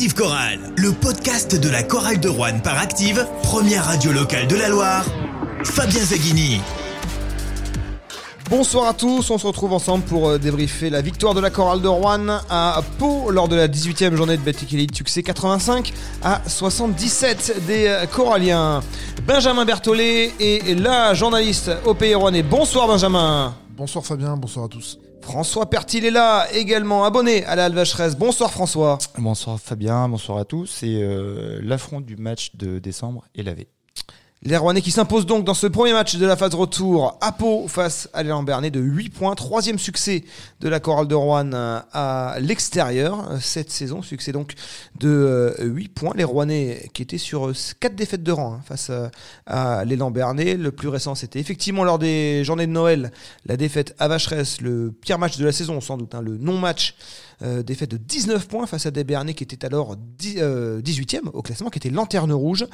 Active Chorale, le podcast de la chorale de Rouen par Active, première radio locale de la Loire. Fabien Zaghini. Bonsoir à tous, on se retrouve ensemble pour euh, débriefer la victoire de la chorale de Rouen à Pau lors de la 18e journée de Betty Elite, succès 85 à 77 des euh, Coralliens. Benjamin Berthollet est la journaliste au Pays Rouennais. Bonsoir Benjamin. Bonsoir Fabien, bonsoir à tous. François Pertil est là, également abonné à la Alvacheresse. Bonsoir François. Bonsoir Fabien, bonsoir à tous. Et euh, l'affront du match de décembre est lavé. Les Rouennais qui s'imposent donc dans ce premier match de la phase retour à Pau face à l'élan Bernet de 8 points. Troisième succès de la chorale de Rouen à l'extérieur cette saison. Succès donc de 8 points. Les Rouennais qui étaient sur 4 défaites de rang hein, face à l'élan Bernet. Le plus récent c'était effectivement lors des journées de Noël la défaite à Vacheresse, le pire match de la saison sans doute, hein, le non-match euh, défaite de 19 points face à des Bernais qui étaient alors 18e euh, au classement, qui était lanterne rouge.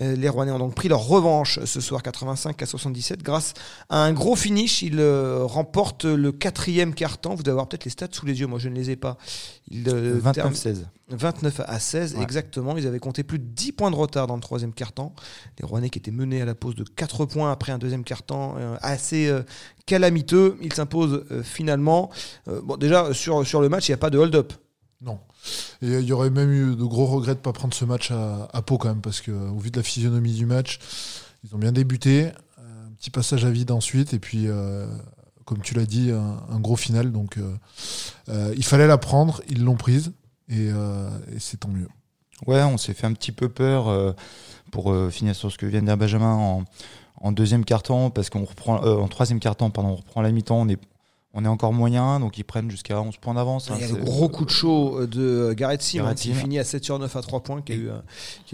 Euh, les Rouennais ont donc pris leur revanche ce soir 85 à 77 grâce à un gros finish. Ils remportent le quatrième quart-temps. Vous devez avoir peut-être les stats sous les yeux, moi je ne les ai pas. 29-16. 29 à 16, exactement. Ils avaient compté plus de 10 points de retard dans le troisième quart-temps. Les Rouennais qui étaient menés à la pause de 4 points après un deuxième quart-temps assez calamiteux. Ils s'imposent finalement. bon, déjà, sur, sur le match, il n'y a pas de hold-up. Non. Et il y aurait même eu de gros regrets de ne pas prendre ce match à, Pau quand même, parce qu'au vu de la physionomie du match, ils ont bien débuté. Un petit passage à vide ensuite, et puis, euh, comme tu l'as dit, un, gros final. Donc euh, euh, il fallait la prendre, ils l'ont prise, et, c'est tant mieux. Ouais, on s'est fait un petit peu peur pour finir sur ce que vient de dire Benjamin en, deuxième carton, parce qu'on reprend en troisième carton, pardon, on reprend la mi-temps, on est on est encore moyen, donc ils prennent jusqu'à 11 points d'avance. Hein, il y a le gros coup de chaud euh, de Gareth Sim, hein, qui finit à 7 sur 9 à 3 points, qui a, eu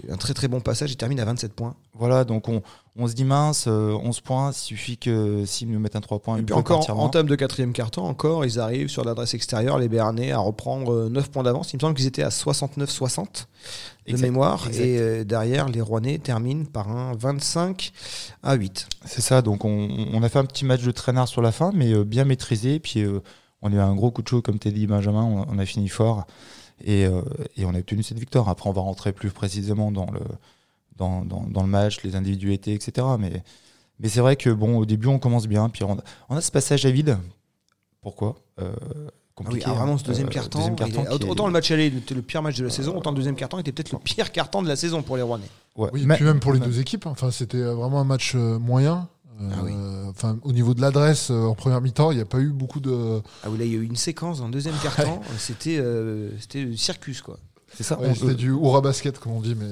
un, très très bon passage, il termine à 27 points. Voilà, donc on, on se dit mince, 11 euh, points, il suffit que Sim nous mette un 3 points. Et puis encore, en termes de quatrième carton, encore, ils arrivent sur l'adresse extérieure, les Béarnais, à reprendre 9 euh, points d'avance. Il me semble qu'ils étaient à 69-60 de mémoire. Et euh, derrière, les Rouennais terminent par un 25 à 8. C'est ça, donc on, a fait un petit match de traînard sur la fin, mais euh, bien maîtrisé. Puis euh, on a eu un gros coup de chaud, comme t'as dit, Benjamin. On, a fini fort et, on a obtenu cette victoire. Après, on va rentrer plus précisément dans le, dans, dans, le match, les individualités, etc. Mais, mais c'est vrai que bon, au début, on commence bien. Puis on, a ce passage à vide. Pourquoi ah oui, vraiment ce deuxième carton. autant le match aller était le pire match de la saison, autant le deuxième carton était peut-être le pire carton de la saison pour les Rouennais. oui, puis même pour les deux équipes. Hein. Enfin, c'était euh, vraiment un match euh, moyen. Euh, ah enfin, au niveau de l'adresse en première mi-temps, il n'y a pas eu beaucoup de. Ah oui, là, il y a eu une séquence le deuxième carton. c'était, c'était le circus, quoi. C'est ça. c'était du hurrah basket, comme on dit, mais.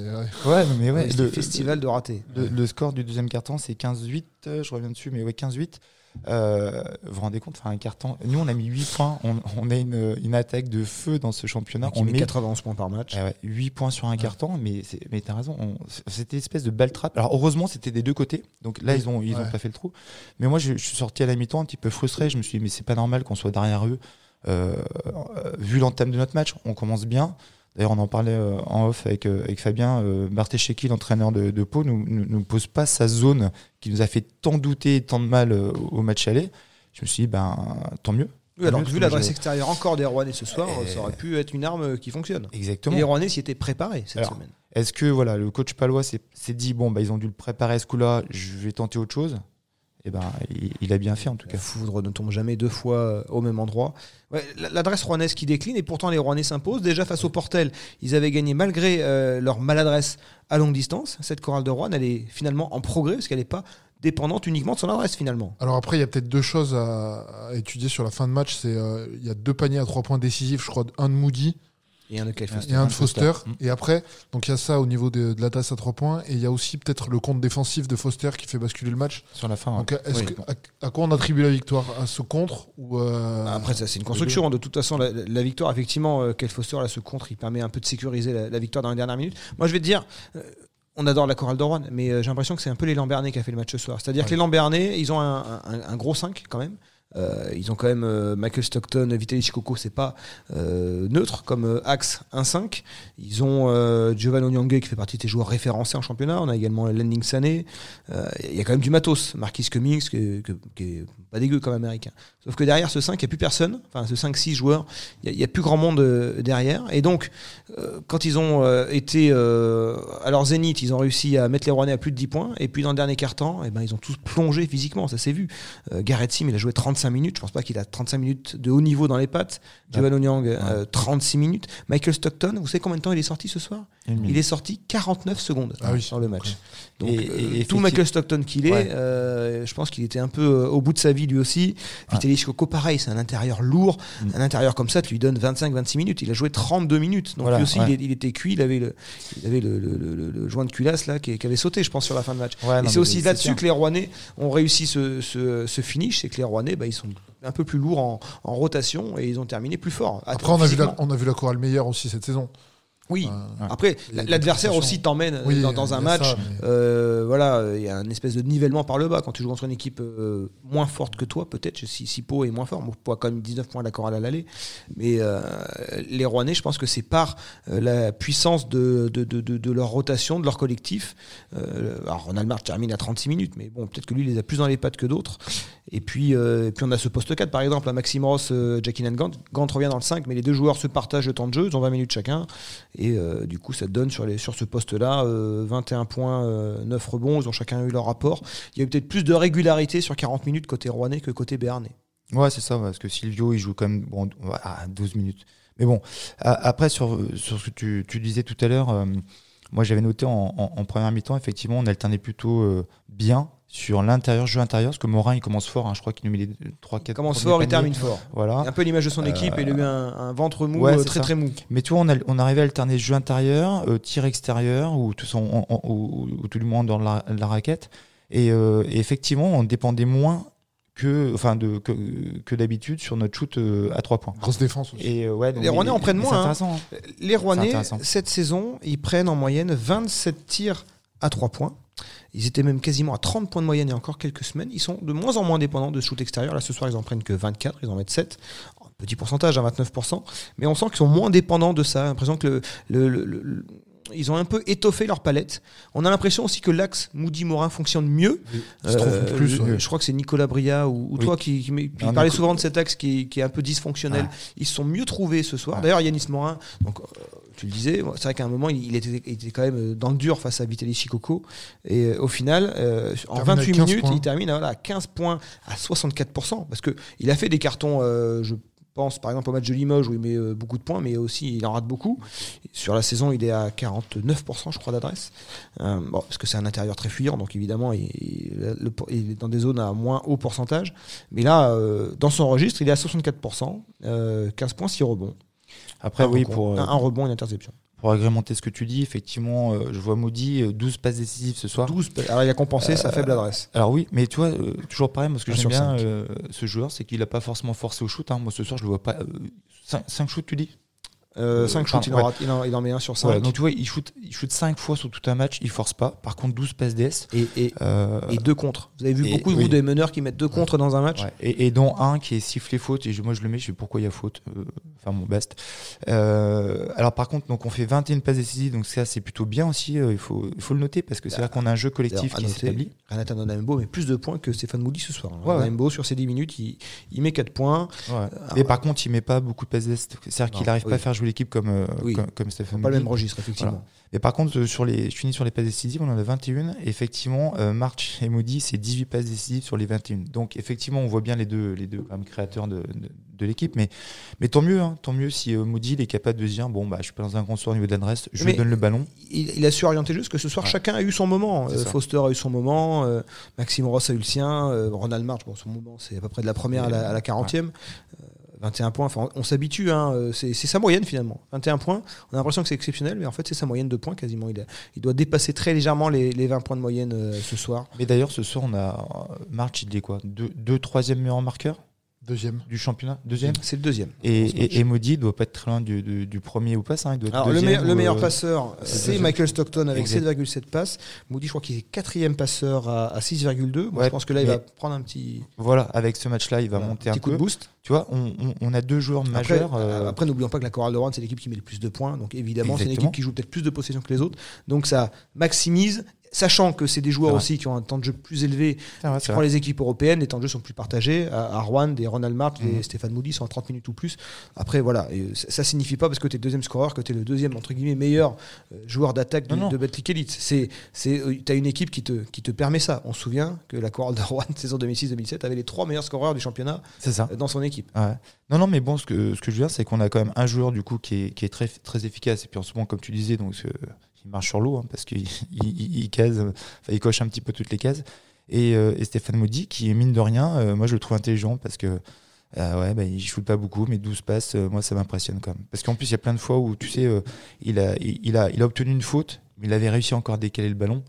Ouais, mais ouais. le festival de raté. Le, score du deuxième carton, c'est 15-8. Je reviens dessus, mais ouais, 15-8. Euh, vous vous rendez compte, faire un carton. Nous, on a mis 8 points. On, on a une, une, attaque de feu dans ce championnat. on met 91 points par match. 8 points sur un carton, mais, mais t'as raison. C'était une espèce de belle trappe. Alors, heureusement, c'était des deux côtés. Donc là, ils ont, ils ont pas fait le trou. Mais moi, je, je suis sorti à la mi-temps un petit peu frustré. Je me suis dit, mais c'est pas normal qu'on soit derrière eux. Euh, vu l'entame de notre match, on commence bien. D'ailleurs, on en parlait euh, en off avec, euh, avec Fabien. Euh, Barthécheki, l'entraîneur de, de Pau, ne nous, nous, pose pas sa zone qui nous a fait tant douter, tant de mal au match aller. Je me suis dit, ben, tant mieux. Oui, alors, vu l'adresse extérieure encore des Rouennais ce soir, ça aurait pu être une arme qui fonctionne. Exactement. Et les Rouennais s'y étaient préparés cette semaine. Est-ce que voilà, le coach palois s'est dit, bon, bah, ils ont dû le préparer ce coup-là, je vais tenter autre chose? Eh ben, il, a bien fait en tout cas. La foudre ne tombe jamais deux fois euh, au même endroit. L'adresse rouennaise qui décline et pourtant les Rouennais s'imposent. Déjà face au Portel, ils avaient gagné malgré euh, leur maladresse à longue distance. Cette chorale de Rouen, elle est finalement en progrès parce qu'elle n'est pas dépendante uniquement de son adresse finalement. Alors après, il y a peut-être deux choses à, étudier sur la fin de match. C'est euh, il y a deux paniers à trois points décisifs, je crois, un de Moody et un de Foster. Et un de Foster. Et après, donc il y a ça au niveau de, la tasse à 3 points. Et il y a aussi peut-être le compte défensif de Foster qui fait basculer le match. Sur la fin. Donc, à, quoi on attribue la victoire? À ce contre ou euh, Après, ça, c'est une construction. De toute façon, la, victoire, effectivement, euh, Foster, là, ce contre, il permet un peu de sécuriser la, victoire dans les dernières minutes. Moi, je vais te dire. Euh, on adore la chorale d'Oran, mais j'ai l'impression que c'est un peu les Lambernais qui a fait le match ce soir. C'est-à-dire que les Lambernais, ils ont un, un, gros 5 quand même. Euh, ils ont quand même euh, Michael Stockton, Vitaly Chikoko, c'est pas euh, neutre comme euh, axe 1-5. Ils ont Giovanni Onyangé qui fait partie des joueurs référencés en championnat. On a également Landing Sané. Il y a quand même du matos. Marquis Cummings qui, qui est pas dégueu comme américain. Sauf que derrière ce 5, il n'y a plus personne. Enfin, ce 5-6 joueurs, il n'y a, plus grand monde derrière. Et donc, quand ils ont été à leur zénith, ils ont réussi à mettre les Rouennais à plus de 10 points. Et puis dans le dernier quart-temps, eh ben, ils ont tous plongé physiquement, ça s'est vu. Garrett Sim, il a joué 35 minutes. Je pense pas qu'il a 35 minutes de haut niveau dans les pattes. Giovanni Onyang, euh, 36 minutes. Michael Stockton, vous savez combien de temps il est sorti ce soir Il est sorti 49 secondes Ah oui, sur le match. Donc, Et- et euh, tout Michael Stockton qu'il est, Ouais. euh, je pense qu'il était un peu euh, au bout de sa vie lui aussi. Vitaly Chikoko, pareil, c'est un intérieur lourd. Mm. Un intérieur comme ça, tu lui donnes 25-26 minutes. Il a joué 32 minutes. Donc Voilà, lui aussi, ouais. il, était cuit. Il avait le, il avait le, le- le- le- le joint de culasse là, qui, qui avait sauté, je pense, sur la fin de match. Et c'est aussi là-dessus que les Rouennais ont réussi ce, ce, ce finish. C'est que les Rouennais, bah, ils sont un peu plus lourds en, en rotation et ils ont terminé plus fort. Après, on a, vu la, on a vu la chorale meilleure aussi cette saison. Oui. Euh, Après, l'adversaire aussi t'emmène Oui, dans, dans un match. ça, mais- Euh, voilà, il y a un espèce de nivellement par le bas quand tu joues contre une équipe euh, moins forte que toi, peut-être. Si, si Pau est moins fort, Pau a quand même 19 points à la chorale à l'aller. Mais euh, les Rouennais, je pense que c'est par euh, la puissance de, de, de, de- de leur rotation, de leur collectif. Euh, alors, Ronald March termine à 36 minutes, mais bon, peut-être que lui, il les a plus dans les pattes que d'autres. Et puis, euh, et puis on a ce poste 4, par exemple, à Maxime Ross, euh, Jackie Gant. Gant revient dans le 5, mais les deux joueurs se partagent le temps de jeu, ils ont 20 minutes chacun. Et euh, du coup, ça donne sur, les, sur ce poste-là euh, 21 points, euh, 9 rebonds, ils ont chacun eu leur rapport. Il y a eu peut-être plus de régularité sur 40 minutes côté Rouennais que côté Béarnais. Ouais, c'est ça, parce que Silvio, il joue quand même bon, à 12 minutes. Mais bon, après, sur, sur ce que tu, disais tout à l'heure, euh, moi j'avais noté en, en- en première mi-temps, effectivement, on alternait plutôt euh, bien sur l'intérieur, jeu intérieur, parce que Morin, il commence fort, hein, je crois qu'il nous met les 3 Il 4 commence fort, il termine fort. Voilà. Un peu l'image de son équipe, il a eu un, un ventre mou, Ouais, euh, très ça. très mou. Mais tu vois, on, a, on arrivait à alterner jeu intérieur, euh, tir extérieur, ou, tout, on- on- ou, ou tout du moins dans la, la raquette. Et, euh, et effectivement, on dépendait moins que, enfin de, que, que d'habitude sur notre shoot euh, à 3 points. Grosse défense aussi. Et, euh, ouais, donc, Les Rouennais en prennent moins, hein. hein. Les Rouennais, cette saison, ils prennent en moyenne 27 tirs à 3 points. Ils étaient même quasiment à 30 points de moyenne il y a encore quelques semaines. Ils sont de moins en moins dépendants de shoot extérieur. Là, ce soir, ils en prennent que 24, ils en mettent 7. Un petit pourcentage à 29%. Mais on sent qu'ils sont moins dépendants de ça. J'ai l'impression que le, le- le- le- ils ont un peu étoffé leur palette. On a l'impression aussi que l'axe Moody-Morin fonctionne mieux. Euh, plus. je, crois que c'est Nicolas Bria ou, ou Oui. toi qui, qui, Nico- souvent de cet axe qui, est- qui est un peu dysfonctionnel. Ah. Ils se sont mieux trouvés ce soir. Ouais. D'ailleurs, Yanis Morin, donc, euh, tu le disais, c'est vrai qu'à un moment, il, était, il était quand même dans le dur face à Vitaly Chikoko. Et euh, au final, euh, en Termine avec 28 15 minutes, points. il termine à, voilà, à 15 points à 64%. Parce qu'il a fait des cartons, euh, je pense par exemple au match de Limoges où il met euh, beaucoup de points, mais aussi il en rate beaucoup. Sur la saison, il est à 49%, je crois, d'adresse. Euh, bon, parce que c'est un intérieur très fuyant, donc évidemment, il, il- le- il est dans des zones à moins haut pourcentage. Mais là, euh, dans son registre, il est à 64%, euh, 15 points, 6 rebonds. Après, Un oui, rebond. pour, un, un rebond, une interception. Pour agrémenter ce que tu dis, effectivement, euh, je vois Maudit, euh, 12 passes décisives ce soir. 12, alors il a compensé sa faible adresse. Alors oui, mais tu vois, euh, toujours pareil, moi ce que j'aime bien euh, ce joueur, c'est qu'il n'a pas forcément forcé au shoot. hein. Moi ce soir, je le vois pas. 5 shoots, tu dis? 5 euh, shoots, pardon, il, en ouais. en, il en met un sur 5. Voilà, donc tu vois, il shoot, il shoot 5 fois sur tout un match, il force pas. Par contre, 12 passes DS. et, et, euh, et deux contre. Vous avez vu et- beaucoup oui. vous, des meneurs qui mettent deux contre dans un match ouais, et, et dont un qui est sifflé faute, et je- moi je le mets, je sais pourquoi il y a faute, euh, enfin mon best. Euh, alors par contre, donc on fait 21 passes décisives, donc ça c'est plutôt bien aussi, euh, il, faut, il faut le noter, parce que c'est là qu'on a un jeu collectif qui s'établit. Renata Nonambo met plus de points que Stéphane Moody ce soir. Ouais, ouais. Nonambo, sur ses 10 minutes, il, il met 4 points. Ouais. Mais par contre, il met pas beaucoup de passes DS, c'est-à-dire qu'il n'arrive oui. pas à faire jouer l'équipe comme, euh, Oui. comme, comme Stéphane Pas le même registre, effectivement. Voilà. Et par contre, euh, sur les, je finis sur les passes décisives, on en a 21. Et effectivement, euh, March et Moody, c'est 18 passes décisives sur les 21. Donc effectivement, on voit bien les deux, les deux quand même, créateurs de, de, de l'équipe. Mais, mais tant mieux, hein, tant mieux si euh, Moody il est capable de se dire, bon, bah, je suis pas dans un grand soir au niveau d'adresse, je Mais- lui donne le ballon. Il, il a su orienter juste que ce soir, Ouais. chacun a eu son moment. Euh. Foster a eu son moment, Maxime Ross a eu le sien, Ronald March, bon, son moment, c'est à peu près de la première à la, à la 40e. Euh, 21 points, enfin, on, s'habitue, hein, euh, c'est sa moyenne finalement. 21 points, on a l'impression que c'est exceptionnel, mais en fait, c'est sa moyenne de points quasiment. Il, doit dépasser très légèrement les, les 20 points de moyenne euh, ce soir. Mais d'ailleurs, ce soir, on a euh, March, il est quoi? Deux, deux troisième meilleur marqueur? Deuxième. du championnat. Deuxième. C'est le deuxième. Et, et, et Maudit doit pas être très loin du, du, du premier ou pas, ça, il doit être Alors, le, meilleur, le ou, meilleur euh, passeur, c'est. Michael Stockton avec Exact. 7,7 passes. Moody, je crois qu'il est quatrième passeur à, à 6,2. Moi, Ouais, je pense que là, il va prendre un petit, Voilà, avec ce match-là, il va voilà, monter petit un coup peu. de boost. Tu vois, on, on, on a deux joueurs Après, majeurs. euh, après, n'oublions pas que la Chorale de Rouen, c'est l'équipe qui met le plus de points. Donc, évidemment, c'est une Exactement. équipe qui joue peut-être plus de possession que les autres. Donc, ça maximise, sachant que c'est des joueurs aussi qui ont un temps de jeu plus élevé. c'est vrai, Tu c'est prends les équipes européennes, les temps de jeu sont plus partagés. À, à Rouen, des Ronald March, des Mhm. Stéphane Moody sont à 30 minutes ou plus. Après, voilà, et ça, ça signifie pas parce que tu es deuxième scoreur que tu es le deuxième, entre guillemets, meilleur euh, joueur d'attaque de, de Betclic Elite. C'est, c'est, tu as une équipe qui te, qui te permet ça. On se souvient que la Chorale de Rouen, saison 2006-2007, avait les trois meilleurs scoreurs du championnat C'est ça. euh, dans son équipe. Ouais. Non, non, mais bon, ce que, ce que je veux dire, c'est qu'on a quand même un joueur du coup qui est, qui est très, très efficace. Et puis en ce moment, comme tu disais, donc euh, il marche sur l'eau hein, parce qu'il il, il- il case, enfin, il coche un petit peu toutes les cases. Et, euh, et Stéphane Maudit, qui mine de rien, euh, moi je le trouve intelligent parce que euh, ouais, bah, il shoot pas beaucoup, mais 12 passes, euh, moi ça m'impressionne quand même. Parce qu'en plus, il y a plein de fois où tu sais, euh, il, a, il, il a, il a obtenu une faute, mais il avait réussi encore à décaler le ballon.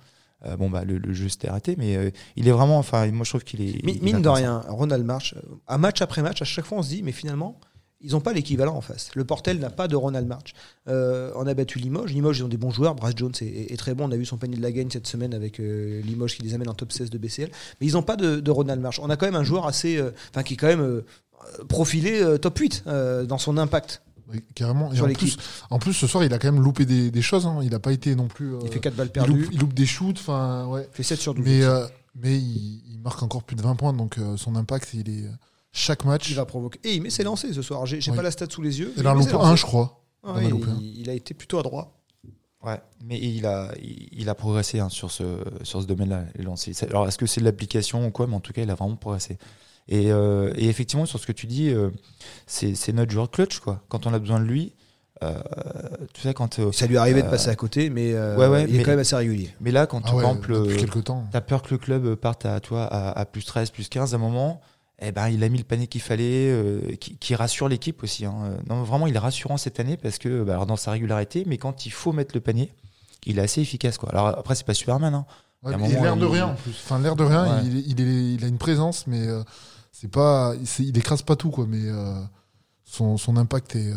Bon, bah le, le jeu s'était raté, mais il est vraiment, enfin, moi je trouve qu'il est. Mine de rien, Ronald March, à match après match, à chaque fois on se dit, mais finalement, ils n'ont pas l'équivalent en face. Le Portel n'a pas de Ronald March. Euh, on a battu Limoges. Limoges, ils ont des bons joueurs. Brass Jones est, est- est très bon. On a vu son panier de la gagne cette semaine avec euh, Limoges qui les amène en top 16 de BCL. Mais ils n'ont pas de, de Ronald March. On a quand même un joueur assez. euh, Enfin, qui est quand même profilé top 8 euh, dans son impact Oui, carrément. Et en plus, en plus, ce soir, il a quand même loupé des, des choses. hein. Il n'a pas été non plus. Il fait 4 balles il perdues. loupe, il loupe des shoots. Enfin, ouais. Il fait 7 sur 12. Mais, mais il, il marque encore plus de 20 points. Donc son impact, il est chaque match. il va provoquer. Et il met ses lancers ce soir. J'ai Oui. pas la stat sous les yeux. Il en loupe un, je crois. Ah Il a il, été plutôt adroit. Ouais, mais il a, il il a progressé hein, sur ce, sur ce domaine-là, les lancers. Alors, est-ce que c'est de l'application ou quoi Mais en tout cas, il a vraiment progressé. Et, euh, et effectivement, sur ce que tu dis, euh, c'est c'est notre joueur clutch, quoi. Quand on a besoin de lui, euh, tu sais, quand. euh, Ça lui arrivait de passer à côté, mais euh, ouais, ouais, il est mais- quand même assez régulier. mais là, quand Ah ouais, temps. t'as peur que le club parte à, toi, à, à plus 13, plus 15 à un moment, eh ben, il a mis le panier qu'il fallait, euh, qui, qui rassure l'équipe aussi. hein. Non, vraiment, il est rassurant cette année parce que, bah, alors, dans sa régularité, mais quand il faut mettre le panier, il est assez efficace. Quoi. Alors après, c'est pas Superman, hein. Ouais, et moment, l'air de il- rien en plus. Enfin, l'air de rien, Ouais. il, il, est- il a une présence, mais euh, c'est pas, il écrase pas tout, quoi. Mais euh, son, son impact est,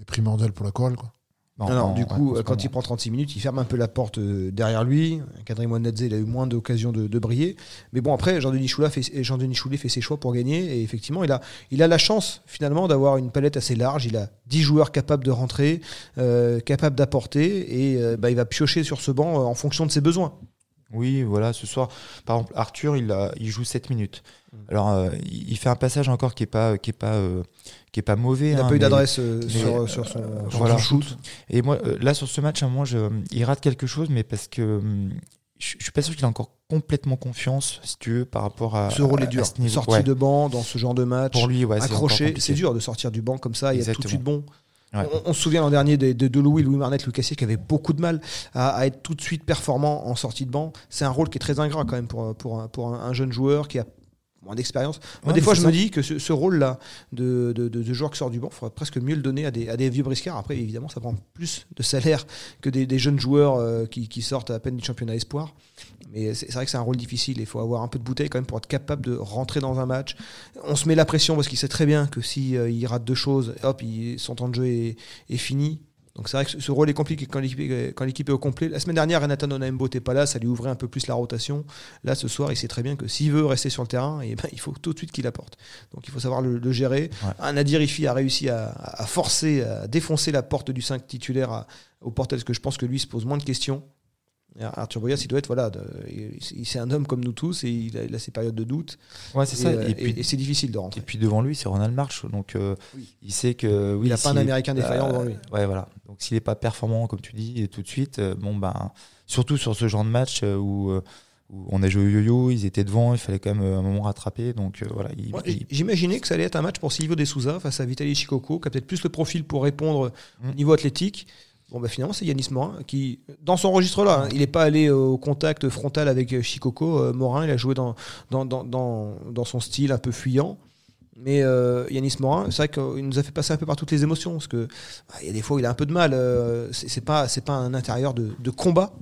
est primordial pour la chorale, quoi. Non, du coup, ce quand il prend 36 minutes, il ferme un peu la porte euh, derrière lui. Kadri Mwanadze, il a eu moins d'occasions de, de briller. Mais bon, après, Jean-Denis Choulet fait ses choix pour gagner. Et effectivement, il a, il a la chance, finalement, d'avoir une palette assez large. Il a 10 joueurs capables de rentrer, euh, capables d'apporter. Et euh, bah, il va piocher sur ce banc euh, en fonction de ses besoins. Oui, voilà, ce soir, par exemple, Arthur, il, a, il joue 7 minutes. Mm. Alors, euh, il il fait un passage encore qui est pas, qui est pas, euh, qui est pas mauvais. Il n'a hein, pas eu d'adresse euh, sur, sur son, sur voilà. son shoot. Et moi, là, sur ce match, à un moment, je, il rate quelque chose, mais parce que je, je suis pas sûr qu'il a encore complètement confiance, si tu veux, par rapport à. Ce rôle est dur. Sortie Ouais. de banc dans ce genre de match. Pour lui, ouais, accroché, c'est dur de sortir du banc comme ça et être tout de suite bon. On, se souvient l'an dernier de, Louis, Louis Marnet, Louis qui avait beaucoup de mal à, être tout de suite performant en sortie de banc. C'est un rôle qui est très ingrat quand même pour, un jeune joueur qui a moins d'expérience. Moi, Ouais, des fois, je me dis que ce, ce rôle-là de, de, de, de joueur qui sort du banc, il faudrait presque mieux le donner à des, à des vieux briscards. Après, évidemment, ça prend plus de salaire que des, des jeunes joueurs euh, qui, qui sortent à peine du championnat espoir. Mais c'est vrai que c'est un rôle difficile. Il faut avoir un peu de bouteille quand même pour être capable de rentrer dans un match. On se met la pression parce qu'il sait très bien que si euh, il rate deux choses, hop, il- son temps de jeu est, est fini. Donc c'est vrai que ce- rôle est compliqué quand l'équipe est, quand l'équipe est au complet. La semaine dernière, Renatan Onaembo n'était pas là, ça lui ouvrait un peu plus la rotation. Là, ce soir, il sait très bien que s'il veut rester sur le terrain, eh ben, il faut tout de suite qu'il apporte. Donc il faut savoir le, le gérer. Ouais. Nadir Ifi a réussi à, à forcer, à défoncer la porte du 5 titulaire à- au portel, parce que je pense que lui se pose moins de questions. Et Arthur Boyas, il doit être, voilà, de- il- il- c'est un homme comme nous tous et il a, il a ses périodes de doute. Ouais, c'est Et, ça. euh, Et puis, et- et c'est difficile de et rentrer. puis devant lui, c'est Ronald March. Donc, euh, Oui. il sait que. Oui, Il n'a pas un Américain défaillant euh, devant lui. Ouais, voilà. Donc, s'il n'est pas performant, comme tu dis, et tout de suite, euh, bon, ben, surtout sur ce genre de match euh, où, euh, où on a joué au yo-yo, ils étaient devant, il fallait quand même euh, un moment rattraper. Donc, euh, voilà. il- Moi, il- J'imaginais que ça allait être un match pour Silvio De Souza face à Vitaly Chikoko, qui a peut-être plus le profil pour répondre au Mm. niveau athlétique. Bon, bah, finalement, c'est Yanis Morin qui, dans son registre-là, hein, il n'est pas allé au contact frontal avec euh, Chikoko. Euh, Morin, il a joué dans, dans, dans, dans, dans son style un peu fuyant. Mais euh, Yanis Morin, c'est vrai qu'il nous a fait passer un peu par toutes les émotions. Parce que bah, y a des fois il a un peu de mal. euh, c'est pas, pas un intérieur de combat.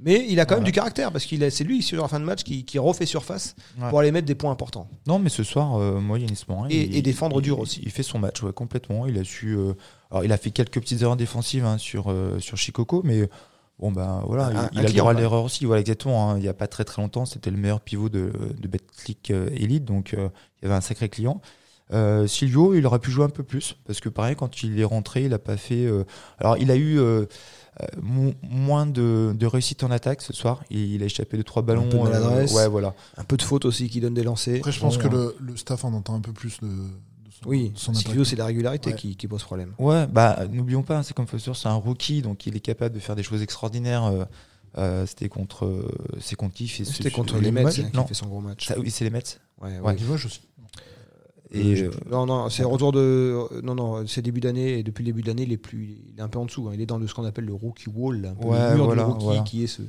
Mais il a quand même Voilà. du caractère parce qu'il c'est lui sur la fin de match qui, qui refait surface Ouais. pour aller mettre des points importants. Non, mais ce soir, euh, moi, Yanis Morin. Et- il- et défendre il- dur aussi. Il fait son match, ouais, complètement. Il a su. euh, alors, il a fait quelques petites erreurs défensives hein, sur, euh, sur Chicoco, mais bon, ben voilà, Un- il, un il a le droit l'erreur aussi. Voilà, exactement. hein. Il n'y a pas très très longtemps, c'était le meilleur pivot de, de BetClick euh, Elite, donc euh, il y avait un sacré client. Euh, Silvio, il aurait pu jouer un peu plus parce que pareil, quand il est rentré, il a pas fait. euh, alors, il a eu euh, moins de, de réussite en attaque ce soir. Il, il a échappé de trois ballons. peu de maladresse. ouais, voilà. Un peu de faute aussi qui donne des lancers. Après, je pense Bon, que hein. le, le staff en entend un peu plus de, Oui, c'est la régularité Ouais. qui, qui pose problème. Ouais, bah n'oublions pas, hein, c'est comme Foster, c'est un rookie, donc il est capable de faire des choses extraordinaires. euh, euh, c'était contre, euh, c'est contre qui C'était contre les Mets hein, qui Non, fait son gros match. Ça, oui, c'est les Mets. Ouais, Ouais. ouais. Limoges aussi. Et Je- euh, non, non, c'est retour de. Non, non, c'est début d'année et depuis le début d'année, il est plus, il est un peu en dessous. hein. Il est dans le, ce qu'on appelle le rookie wall, là, un peu Ouais, le mur voilà, du rookie voilà. qui est ce.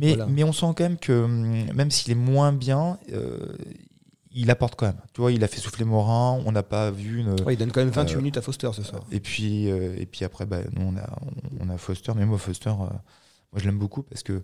mais, voilà. mais on sent quand même que hum, même s'il est moins bien, euh, il apporte quand même. Tu vois, il a fait souffler Morin, on n'a pas vu une. Ouais, il donne quand même 28 Euh, minutes à Foster ce soir. Et puis, euh, et puis après, bah, nous, on a, on a Foster, mais moi, Foster, euh, moi, je l'aime beaucoup parce que.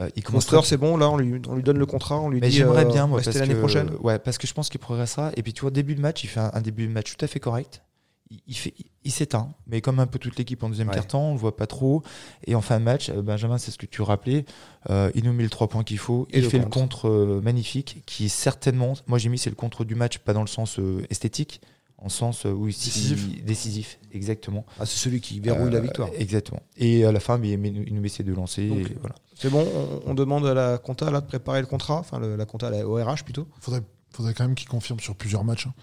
Euh, il commence Foster, c'est bon, là, on lui, on lui donne le contrat, on lui Mais dit. j'aimerais euh, bien, moi, parce l'année que, prochaine. Ouais, parce que je pense qu'il progressera. Et puis, tu vois, début de match, il fait un, un début de match tout à fait correct. Il, il fait, il s'éteint, mais comme un peu toute l'équipe en deuxième Ouais. quart-temps, on le voit pas trop. Et en fin de match, euh, Benjamin, c'est ce que tu rappelais, euh, il nous met le 3 points qu'il faut. Et il le fait contre. le contre euh, magnifique, qui est certainement, moi j'ai mis c'est le contre du match, pas dans le sens esthétique, en sens euh, où il Décisif. décisif, exactement. Ah, c'est celui qui verrouille la Euh, victoire. Exactement. Et à la fin, mais, mais il nous met ses deux lancers. Donc, et voilà. C'est bon, on, on demande à la compta là, de préparer le contrat, enfin le- la compta à la ORH plutôt. Faudrait, faudrait quand même qu'il confirme sur plusieurs matchs. hein.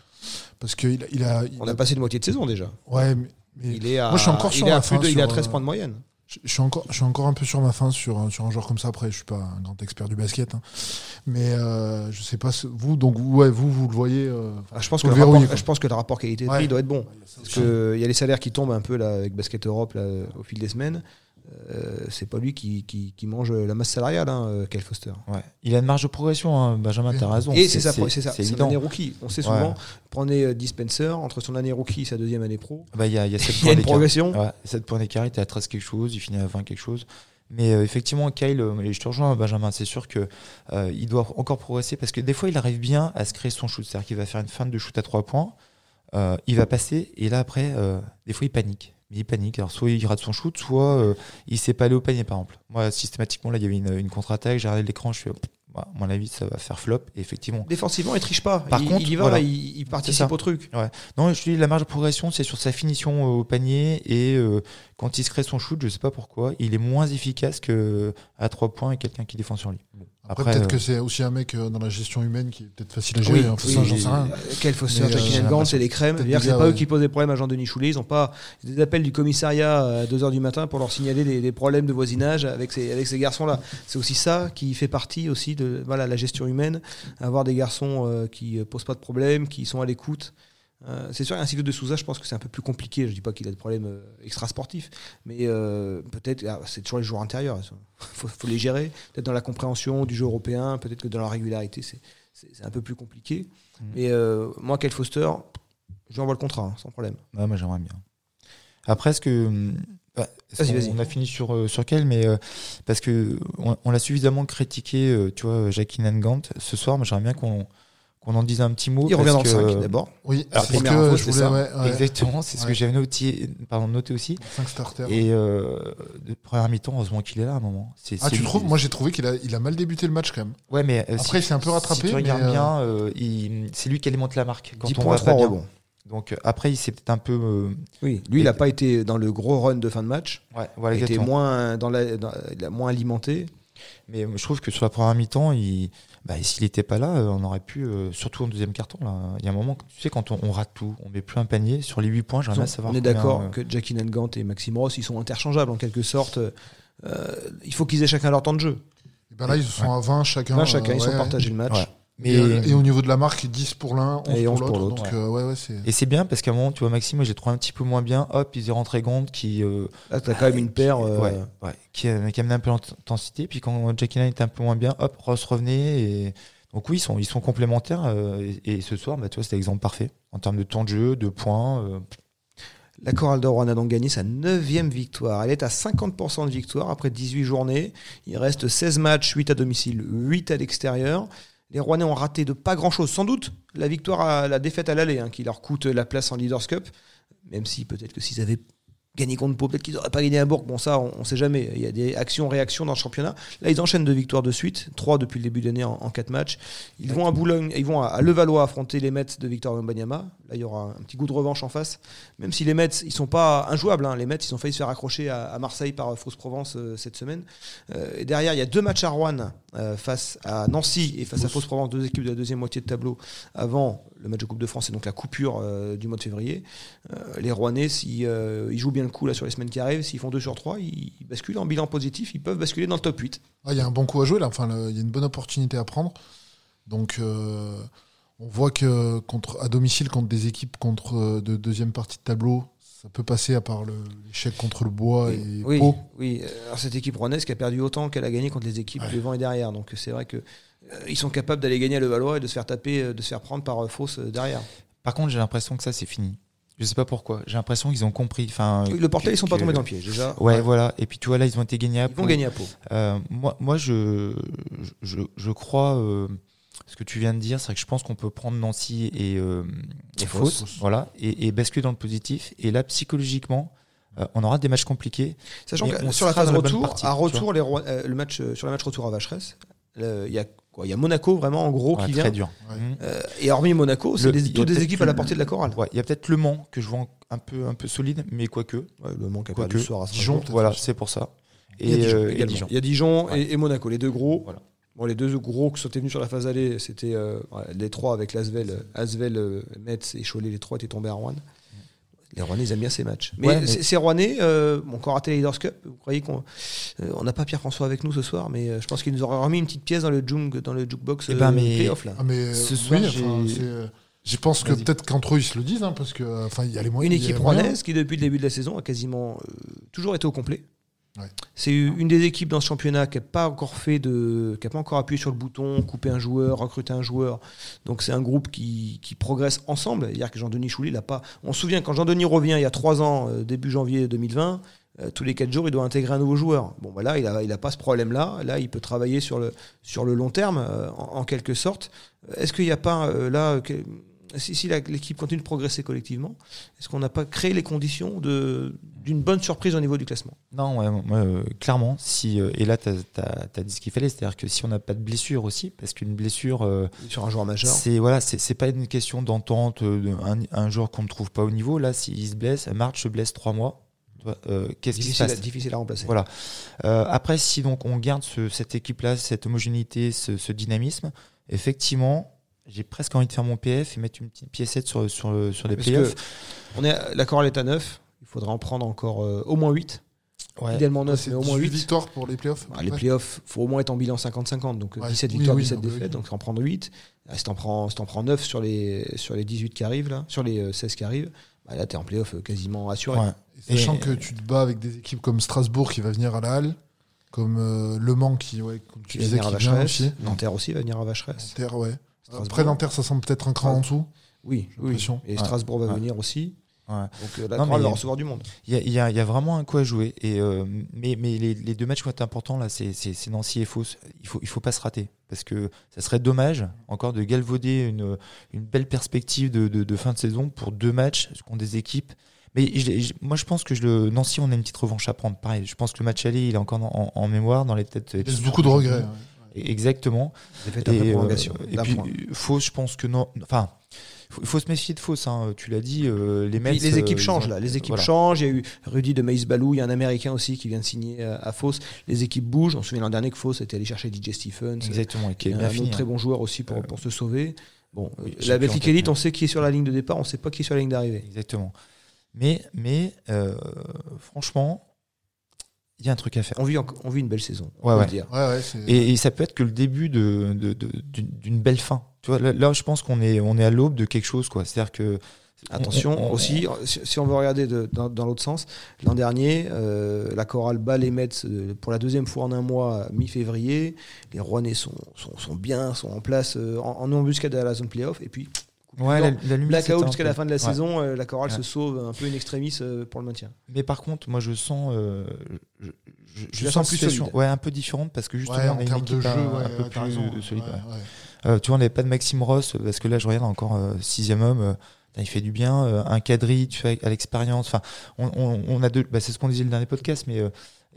Parce qu'il a, il a, il On a- a passé une moitié de saison déjà. Ouais, mais, mais Il est à, Moi, je suis encore il sur est à la plus fin de- il est à sur, 13 euh, points de moyenne. Je, suis encore, je suis encore un peu sur ma fin sur, un- sur un joueur comme ça. Après, je suis pas un grand expert du basket. hein. Mais euh, je sais pas, vous, donc, ouais, vous, vous le voyez. euh, Ah, je, pense que le rapport, verrouiller, quoi. je pense que le rapport qualité-prix Ouais. doit être bon. Parce qu'il y a les salaires qui tombent un peu là, avec Basket Europe là, au fil des semaines. Euh, c'est pas lui qui, qui, qui mange la masse salariale, hein, euh, Kyle Foster. Ouais. Il a une marge de progression, hein, Benjamin, Oui. tu as raison. Et c'est ça, c'est ça, c'est l'année rookie. On sait Ouais. souvent, prenez euh, Dispenser, entre son année rookie et sa deuxième année pro, Bah, Il y a, il y a 7 y a points une d'écart. progression. Ouais, 7 points d'écart, il était à 13 quelque chose, il finit à 20 quelque chose. Mais euh, effectivement, Kyle, euh, et je te rejoins, Benjamin, c'est sûr euh, il doit encore progresser parce que des fois, il arrive bien à se créer son shoot. C'est-à-dire qu'il va faire une fin de shoot à 3 points, il va passer, et là, après, des fois, il panique. Mais il panique. Alors, soit il rate son shoot, soit euh, il sait pas aller au panier, par exemple. Moi, systématiquement, là, il y avait une, une contre-attaque, j'ai regardé l'écran, je pff, bah, à mon avis, ça va faire flop. Et effectivement, Défensivement, il triche pas. Par il, contre, il y va, voilà. il, il participe au truc. Non, je te dis, la marge de progression, c'est sur sa finition euh, au panier et euh, quand il se crée son shoot, je sais pas pourquoi, il est moins efficace que à 3 points et quelqu'un qui défend sur lui. Bon, Après, après, peut-être euh, que c'est aussi un mec euh, dans la gestion humaine qui est peut-être facile à gérer. Oui, hein, oui, ça, j'en sais rien. euh, Kyle Foster, Mais, euh, Jackie l'impression c'est les crèmes. C'est pas eux qui posent des problèmes à Jean-Denis Choulet. Ils ont pas des appels du commissariat à 2h du matin pour leur signaler des, des problèmes de voisinage avec ces, avec ces garçons-là. C'est aussi ça qui fait partie aussi de voilà, la gestion humaine. Avoir des garçons euh, qui euh, posent pas de problèmes, qui sont à l'écoute. Euh, c'est sûr qu'un cycle de Souza, je pense que c'est un peu plus compliqué. Je dis pas qu'il a des problèmes euh, extra-sportifs, mais euh, peut-être, ah, c'est toujours les joueurs intérieurs. Il faut, faut les gérer. Peut-être dans la compréhension du jeu européen, peut-être que dans la régularité, c'est, un peu plus compliqué. Mhm. Mais moi, Kyle Foster, je lui envoie le contrat, hein, sans problème. ouais, moi j'aimerais bien. Après, ce que. hum, bah, Vas-y, on, on a fini sur, sur quel, mais parce que on, on l'a suffisamment critiqué, tu vois, Jackie Nangant ce soir, mais j'aimerais bien qu'on qu'on en dise un petit mot. Il revient dans le que, 5 d'abord. Oui, Alors, c'est ce que info, je voulais. ça. Ouais, ouais. Exactement, c'est ce Ouais. que j'avais noté, pardon, noté aussi. 5 starters. Et euh, de première mi-temps, heureusement qu'il est là à un moment. C'est- Ah, c'est tu lui- trouves Moi, j'ai trouvé qu'il a, il a mal débuté le match quand même. Ouais, mais euh, Après, il s'est un peu rattrapé, Si tu mais, regardes bien, euh, il- c'est lui qui alimente la marque. Quand 10 on points, va pas 3 bien. rebonds. Donc après, il s'est peut-être un peu. euh, Oui, lui, il n'a pas été dans le gros run de fin de match. ouais, voilà, il était moins, dans la, dans- il a moins alimenté. Mais je trouve que sur la première mi-temps, il, bah, s'il n'était pas là, euh, on aurait pu, euh, surtout en deuxième carton, là, il y a un moment, tu sais, quand on, on rate tout, on met plus un panier sur les 8 points, j'aimerais bien savoir. on est d'accord euh, que Jackie Nangant et Maxime Ross, ils sont interchangeables en quelque sorte. Euh, il faut qu'ils aient chacun leur temps de jeu. Et ben là, ils sont à 20 chacun. Là, chacun, euh, ils sont ouais. partagés le match. Ouais. Mais, Et, euh, et au niveau de la marque, 10 pour l'un, 11 Et 11 pour l'autre. euh, ouais, ouais, c'est. et c'est bien parce qu'à un moment, tu vois, Maxime, j'ai trouvé un petit peu moins bien. Hop, ils est rentré Gond qui. euh, Là, tu as quand même une paire. euh, ouais, ouais, qui, a- qui amenait un peu d'intensité. Puis quand Jackie Nine était un peu moins bien, hop, Ross revenait. Et... Donc oui, ils sont, ils sont complémentaires. euh, et, et ce soir, bah, tu vois, c'était l'exemple parfait en termes de temps de jeu, de points. euh, La Chorale de Rouen a donc gagné sa neuvième victoire. Elle est à 50% de victoire après 18 journées. Il reste 16 matchs, 8 à domicile, 8 à l'extérieur. Les Rouennais ont raté de pas grand-chose. Sans doute la victoire, à, la défaite à l'aller, hein, qui leur coûte la place en Leaders Cup. Même si peut-être que s'ils avaient gagné contre Pau, peut-être qu'ils n'auraient pas gagné à Bourg. Bon, ça, on ne sait jamais. Il y a des actions-réactions dans le championnat. Là, ils enchaînent deux victoires de suite, trois depuis le début de l'année en, en, quatre matchs. Ils vont à Boulogne, ils vont à, Levallois affronter les Mets de Victor Wembanyama. Là, il y aura un petit goût de revanche en face. Même si les Mets, ils sont pas injouables. Hein. Les Mets, ils ont failli se faire accrocher à, à Marseille par Fausse Provence euh, cette semaine. Euh, et derrière, il y a deux matchs à Rouen euh, face à Nancy et face à Fausse Provence, deux équipes de la deuxième moitié de tableau avant le match de Coupe de France et donc la coupure euh, du mois de février. Euh, les Rouennais, s'ils euh, jouent bien le coup là sur les semaines qui arrivent, s'ils font 2 sur 3, ils, basculent en bilan positif, ils peuvent basculer dans le top 8. Ah, il y a un bon coup à jouer là, enfin, il y a une bonne opportunité à prendre. Donc on voit que contre, à domicile contre des équipes contre de deuxième partie de tableau, ça peut passer à part l'échec contre le bois oui, et oui, Pau. Oui, alors cette équipe rouennaise qui a perdu autant qu'elle a gagné contre les équipes Ouais. devant et derrière. Donc c'est vrai que euh, ils sont capables d'aller gagner à Levallois et de se faire taper, euh, de se faire prendre par euh, fausse euh, derrière. Par contre, j'ai l'impression que ça, c'est fini. Je sais pas pourquoi. J'ai l'impression qu'ils ont compris. Enfin, Oui, le portail, ils sont pas que- tombés dans le piège déjà. Ouais, voilà. Et puis tu vois, là, ils ont été gagnés à Ils vont Pau. gagner à Pau. Euh, moi, moi je, je, je crois euh, ce que tu viens de dire, c'est que je pense qu'on peut prendre Nancy et, euh, et Fausse, Fausse. voilà, et, et basculer dans le positif. Et là, psychologiquement, euh, on aura des matchs compliqués. Sachant que sur la phase retour, partie, à retour, les Rouen- euh, le match euh, sur le match retour à Vacheresse, il y a Il y a Monaco vraiment en gros Ouais, qui très vient. dur. Ouais. Mhm. Euh, et hormis Monaco, c'est a toutes des équipes à la portée de la chorale. Ouais, il y a peut-être Le Mans que je vois un peu, un peu solide, mais quoique. Ouais, le manque à Quoique, perdu ce soir à Dijon, Voilà, c'est pour ça. Il y a Dijon euh, y a Dijon et, et Monaco, les deux gros. Voilà. Bon, les deux gros qui sont venus sur la phase allée, c'était euh, les trois avec l'Asvel, Asvel, euh, Metz et Cholet, les trois étaient tombés à Rouen. Les Rouennais, ils aiment bien ces matchs. Mais, Ouais, mais- ces- Rouennais, euh, bon, encore raté les Leaders Cup, vous croyez qu'on euh, on n'a pas Pierre-François avec nous ce soir, mais euh, je pense qu'il nous aurait remis une petite pièce dans le, jung, dans le jukebox Eh ben, mais- playoff. Là. Ah, mais Ce soir, oui, j'ai- enfin, c'est, je pense que peut-être qu'entre eux ils se le disent, hein, parce que enfin il y a les Une moyens. a équipe rouennaise qui, depuis le début de la saison, a quasiment euh, toujours été au complet. C'est une des équipes dans ce championnat qui n'a pas encore fait de, qui a pas encore appuyé sur le bouton, coupé un joueur, recruté un joueur. Donc c'est un groupe qui, qui progresse ensemble. C'est-à-dire que Jean-Denis Chouly, il a pas. On se souvient quand Jean-Denis revient il y a trois ans, euh, début janvier 2020. euh, tous les quatre jours, il doit intégrer un nouveau joueur. Bon, voilà, il a, il a pas ce problème-là. Là, il peut travailler sur le, sur le long terme, euh, en, quelque sorte. Est-ce qu'il n'y a pas là, que- si, si la- l'équipe continue de progresser collectivement, est-ce qu'on n'a pas créé les conditions de- d'une bonne surprise au niveau du classement Non, ouais, moi, euh, clairement. Si, euh, et là, tu as, dit ce qu'il fallait, c'est-à-dire que si on n'a pas de blessure aussi, parce qu'une blessure, euh, sur un joueur majeur c'est voilà, pas une question d'entente, de- un, un joueur qu'on ne trouve pas au niveau. Là, s'il se blesse, March se blesse trois mois. euh, Qu'est-ce qui se difficile, à, passe difficile à remplacer. Voilà. Euh, après, si donc on garde ce- cette équipe-là, cette homogénéité, ce, ce dynamisme, effectivement, j'ai presque envie de faire mon PF et mettre une petite piécette sur, sur, le- sur les Parce playoffs. que on est, à- la chorale est à 9, il faudra en prendre encore euh, au moins 8. Ouais. Idéalement 9, C'est mais au moins 18 8. victoires pour les playoffs. Ah, les playoffs, il faut au moins être en bilan 50-50. Donc euh, Ouais. 17 Oui, victoires, oui, 17 non, mais défaites, oui. donc en prendre 8. Ah, Si t'en prends, si t'en prends 9 sur les, sur les 18 qui arrivent, là, sur les euh, 16 qui arrivent, bah là, tu es en playoff euh, quasiment assuré. Ouais. Et sachant Et- que tu te bats avec des équipes comme Strasbourg qui va venir à la Halle, comme euh, Le Mans qui, ouais, comme tu Qui va disais, venir à qui vient Vacheresse. aussi. Nanterre aussi va venir à Vacheresse. Nanterre, ouais. Strasbourg. Après Nanterre, ça semble peut-être un cran en dessous. Oui, J'ai oui. l'impression. Et Ouais. Strasbourg va Ouais. venir aussi. Ouais. Donc euh, la Non, va recevoir du monde. Il y a, il y a- il y a vraiment un coup à jouer. Et, euh, mais mais les, les deux matchs qui vont être importants, là, c'est Nancy et Fausse. Il faut, il faut pas se rater. Parce que ça serait dommage encore de galvauder une, une belle perspective de, de- de fin de saison pour deux matchs contre des équipes. Mais je- je- moi, je pense que je le, Nancy, on a une petite revanche à prendre. Pareil, je pense que le match aller, il est encore en, en mémoire, dans les têtes. Il laisse beaucoup de regrets. hein. Exactement. Défaite Et, euh, prolongation. et puis, euh, Fausse, je pense que non. Enfin, il faut, il faut se méfier de Fausse. hein. Tu l'as dit, euh, les Mets. les euh, équipes ils changent ont- là, les équipes voilà. changent. Il y a eu Rudy de Maïs Balou, il y a un Américain aussi qui vient de signer euh, à Fos. Les équipes bougent. On se souvient l'an dernier que Fos était allé chercher DJ Stephens, Exactement. Et qui est un bien autre fini. très hein. bon joueur aussi pour, Euh, pour se sauver. Bon, oui, euh, la tête, Elite, on sait qui est sur la ligne de départ, on sait pas qui est sur la ligne d'arrivée. Exactement. Mais, mais euh, franchement, il y a un truc à faire. On vit, en- on vit une belle saison. on Ouais, peut ouais. le dire. Ouais, ouais, c'est- Et, et ça peut être que le début de, de- de- d'une d'une belle fin. Tu vois, là, là, je pense qu'on est, on est à l'aube de quelque chose. quoi. C'est-à-dire que. Attention on- on- aussi, si, si on veut regarder de- dans, dans l'autre sens, l'an dernier, euh, la chorale bat les Mets euh, pour la deuxième fois en un mois, mi-février. Les Rouennais sont, sont, sont bien, sont en place, euh, en, en embuscade à la zone playoff. Et puis, Ouais, la, la Blackout jusqu'à la fin de la Ouais. saison, euh, la chorale Ouais. se sauve un peu in extremis euh, pour le maintien. Mais par contre, moi, je sens, euh, je, je- je la sens plus une situation, solide. ouais, un peu différente parce que justement, Ouais, on en a une termes de équipe jeu, un, ouais, un peu plus raison. solide. Ouais, ouais. ouais. Euh, tu vois, on n'avait pas de Maxime Ross parce que là, je regarde encore euh, sixième homme. euh, il fait du bien. un quadri, tu vois, à l'expérience. Enfin, on, on, on a deux. Bah, c'est ce qu'on disait le dernier podcast, mais euh,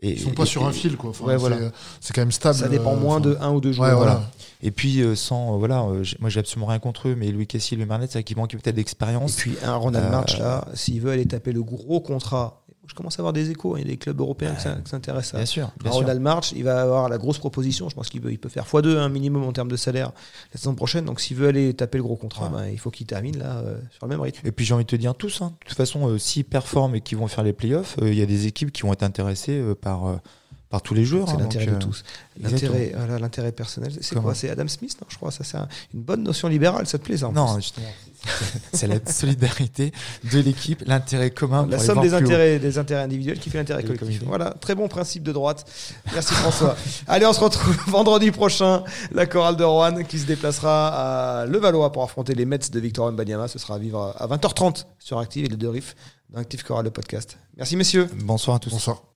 et, Ils sont pas et- sur et- un fil, quoi. Enfin, ouais, voilà. c'est- quand même stable. Ça dépend euh, moins enfin, de un ou deux Ouais, joueurs. voilà. Et puis euh, sans euh, voilà, euh, moi j'ai absolument rien contre eux, mais Louis Cassis, le Marnet, c'est vrai qu'il manque peut-être Et d'expérience. puis un Ronald Euh, March là, s'il veut aller taper le gros contrat, je commence à avoir des échos, il y a des clubs européens qui s'in- qui s'intéressent à Bien sûr, bien sûr. March, il va avoir la grosse proposition. Je pense qu'il peut, il peut faire x2 un minimum en termes de salaire la saison prochaine. Donc s'il veut aller taper le gros contrat, Ouais. ben, il faut qu'il termine là euh, sur le même rythme. Et puis j'ai envie de te dire tous, hein. de toute façon, euh, s'ils performent et qu'ils vont faire les playoffs, euh, il y a des équipes qui vont être intéressées par, par tous les joueurs. C'est hein, l'intérêt de euh, tous. L'intérêt, voilà, l'intérêt personnel. C'est quoi? C'est Adam Smith Non, je crois. Ça, c'est un- une bonne notion libérale. Ça te plaît ça en Non, plus? justement, c'est la solidarité de l'équipe, l'intérêt commun. La somme des intérêts, des intérêts individuels qui fait l'intérêt collectif. Voilà, très bon principe de droite. Merci François. Allez, on se retrouve vendredi prochain. La chorale de Rouen qui se déplacera à Levallois pour affronter les Mets de Victor Mbanyama. Ce sera à vivre à 20h30 sur Active et les deux riffs dans Active Chorale le podcast. Merci messieurs. Bonsoir à tous. Bonsoir.